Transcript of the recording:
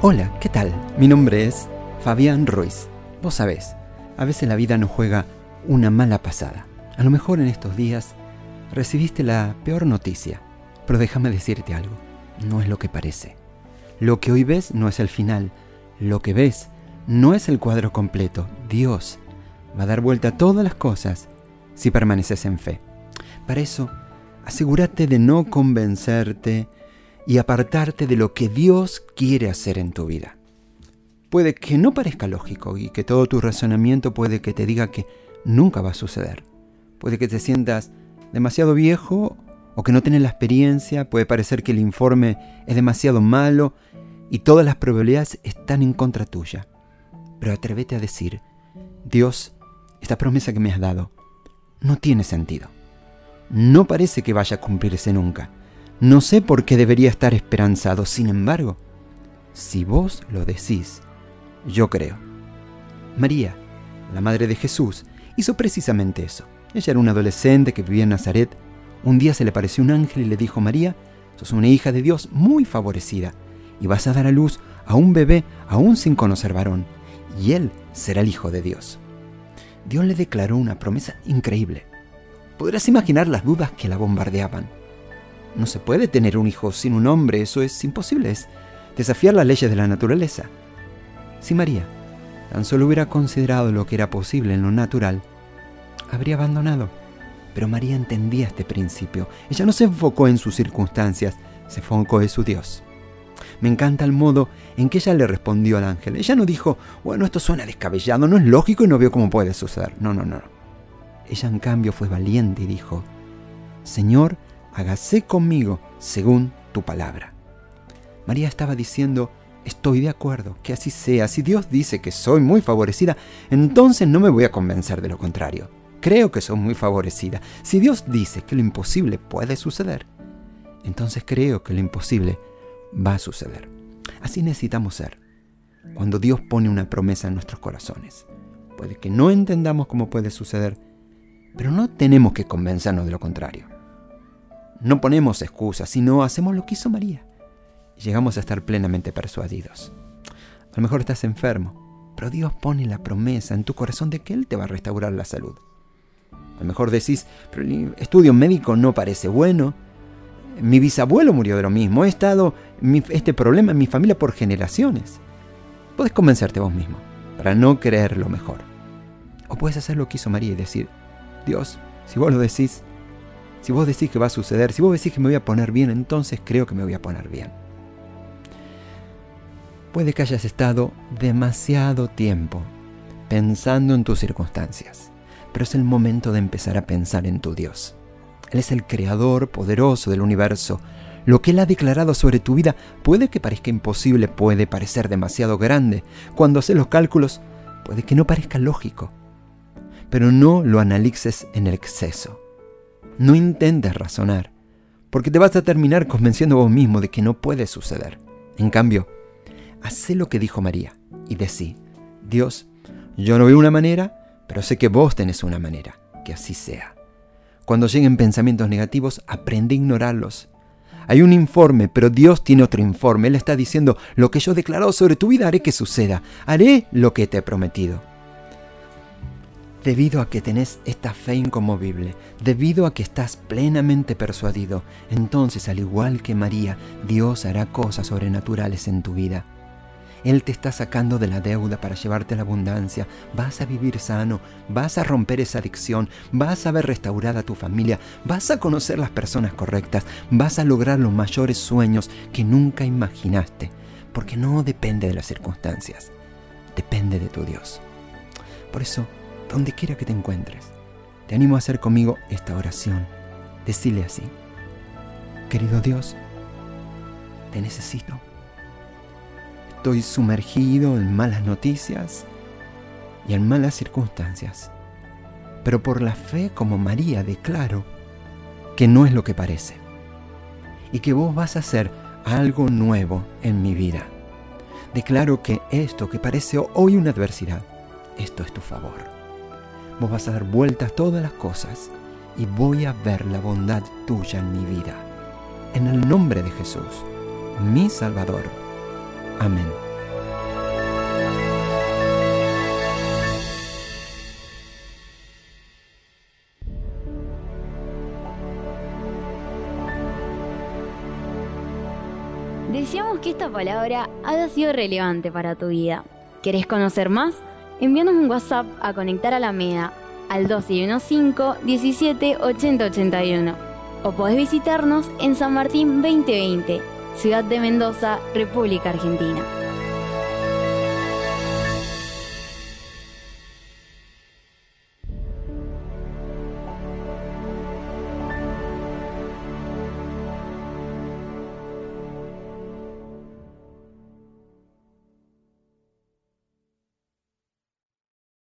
Hola, ¿qué tal? Mi nombre es Fabián Ruiz. Vos sabés, a veces la vida nos juega una mala pasada. A lo mejor en estos días recibiste la peor noticia, pero déjame decirte algo, no es lo que parece. Lo que hoy ves no es el final, lo que ves no es el cuadro completo. Dios va a dar vuelta a todas las cosas si permaneces en fe. Para eso, asegúrate de no convencerte y apartarte de lo que Dios quiere hacer en tu vida. Puede que no parezca lógico y que todo tu razonamiento puede que te diga que nunca va a suceder. Puede que te sientas demasiado viejo o que no tienes la experiencia, puede parecer que el informe es demasiado malo y todas las probabilidades están en contra tuya. Pero atrévete a decir, Dios, esta promesa que me has dado no tiene sentido. No parece que vaya a cumplirse nunca. No sé por qué debería estar esperanzado, sin embargo, si vos lo decís, yo creo. María, la madre de Jesús, hizo precisamente eso. Ella era una adolescente que vivía en Nazaret. Un día se le apareció un ángel y le dijo, María, sos una hija de Dios muy favorecida, y vas a dar a luz a un bebé aún sin conocer varón, y él será el Hijo de Dios. Dios le declaró una promesa increíble. Podrás imaginar las dudas que la bombardeaban. No se puede tener un hijo sin un hombre, eso es imposible, es desafiar las leyes de la naturaleza. Si María tan solo hubiera considerado lo que era posible en lo natural, habría abandonado. Pero María entendía este principio. Ella no se enfocó en sus circunstancias, se enfocó en su Dios. Me encanta el modo en que ella le respondió al ángel. Ella no dijo, bueno, esto suena descabellado, no es lógico y no veo cómo puede suceder. No, no, no. Ella en cambio fue valiente y dijo, Señor, hágase conmigo según tu palabra. María estaba diciendo, estoy de acuerdo, que así sea. Si Dios dice que soy muy favorecida, entonces no me voy a convencer de lo contrario. Creo que soy muy favorecida. Si Dios dice que lo imposible puede suceder, entonces creo que lo imposible va a suceder. Así necesitamos ser. Cuando Dios pone una promesa en nuestros corazones. Puede que no entendamos cómo puede suceder, pero no tenemos que convencernos de lo contrario. No ponemos excusas, sino hacemos lo que hizo María. Y llegamos a estar plenamente persuadidos. A lo mejor estás enfermo, pero Dios pone la promesa en tu corazón de que Él te va a restaurar la salud. A lo mejor decís, pero el estudio médico no parece bueno. Mi bisabuelo murió de lo mismo. He estado este problema en mi familia por generaciones. Puedes convencerte vos mismo para no creer lo mejor. O puedes hacer lo que hizo María y decir, Dios, si vos lo decís, si vos decís que va a suceder, si vos decís que me voy a poner bien, entonces creo que me voy a poner bien. Puede que hayas estado demasiado tiempo pensando en tus circunstancias, pero es el momento de empezar a pensar en tu Dios. Él es el creador poderoso del universo. Lo que Él ha declarado sobre tu vida puede que parezca imposible, puede parecer demasiado grande. Cuando haces los cálculos, puede que no parezca lógico. Pero no lo analices en el exceso. No intentes razonar, porque te vas a terminar convenciendo vos mismo de que no puede suceder. En cambio, haz lo que dijo María y decí, Dios, yo no veo una manera, pero sé que vos tenés una manera, que así sea. Cuando lleguen pensamientos negativos, aprende a ignorarlos. Hay un informe, pero Dios tiene otro informe. Él está diciendo, lo que yo he declarado sobre tu vida haré que suceda. Haré lo que te he prometido debido a que tenés esta fe inconmovible, debido a que estás plenamente persuadido, entonces al igual que María, Dios hará cosas sobrenaturales en tu vida. Él te está sacando de la deuda para llevarte la abundancia, vas a vivir sano, vas a romper esa adicción, vas a ver restaurada tu familia, vas a conocer las personas correctas, vas a lograr los mayores sueños que nunca imaginaste, porque no depende de las circunstancias, depende de tu Dios. Por eso, donde quiera que te encuentres. Te animo a hacer conmigo esta oración. Decile así, querido Dios, te necesito. Estoy sumergido en malas noticias y en malas circunstancias. Pero por la fe como María declaro que no es lo que parece. Y que vos vas a hacer algo nuevo en mi vida. Declaro que esto que parece hoy una adversidad, esto es tu favor Vos vas a dar vueltas todas las cosas y voy a ver la bondad tuya en mi vida. En el nombre de Jesús, mi Salvador. Amén. Deseamos que esta palabra haya sido relevante para tu vida. ¿Querés conocer más? Envíanos un WhatsApp a Conectar a la MEDA al 215 17 80 81 o podés visitarnos en San Martín 2020, Ciudad de Mendoza, República Argentina.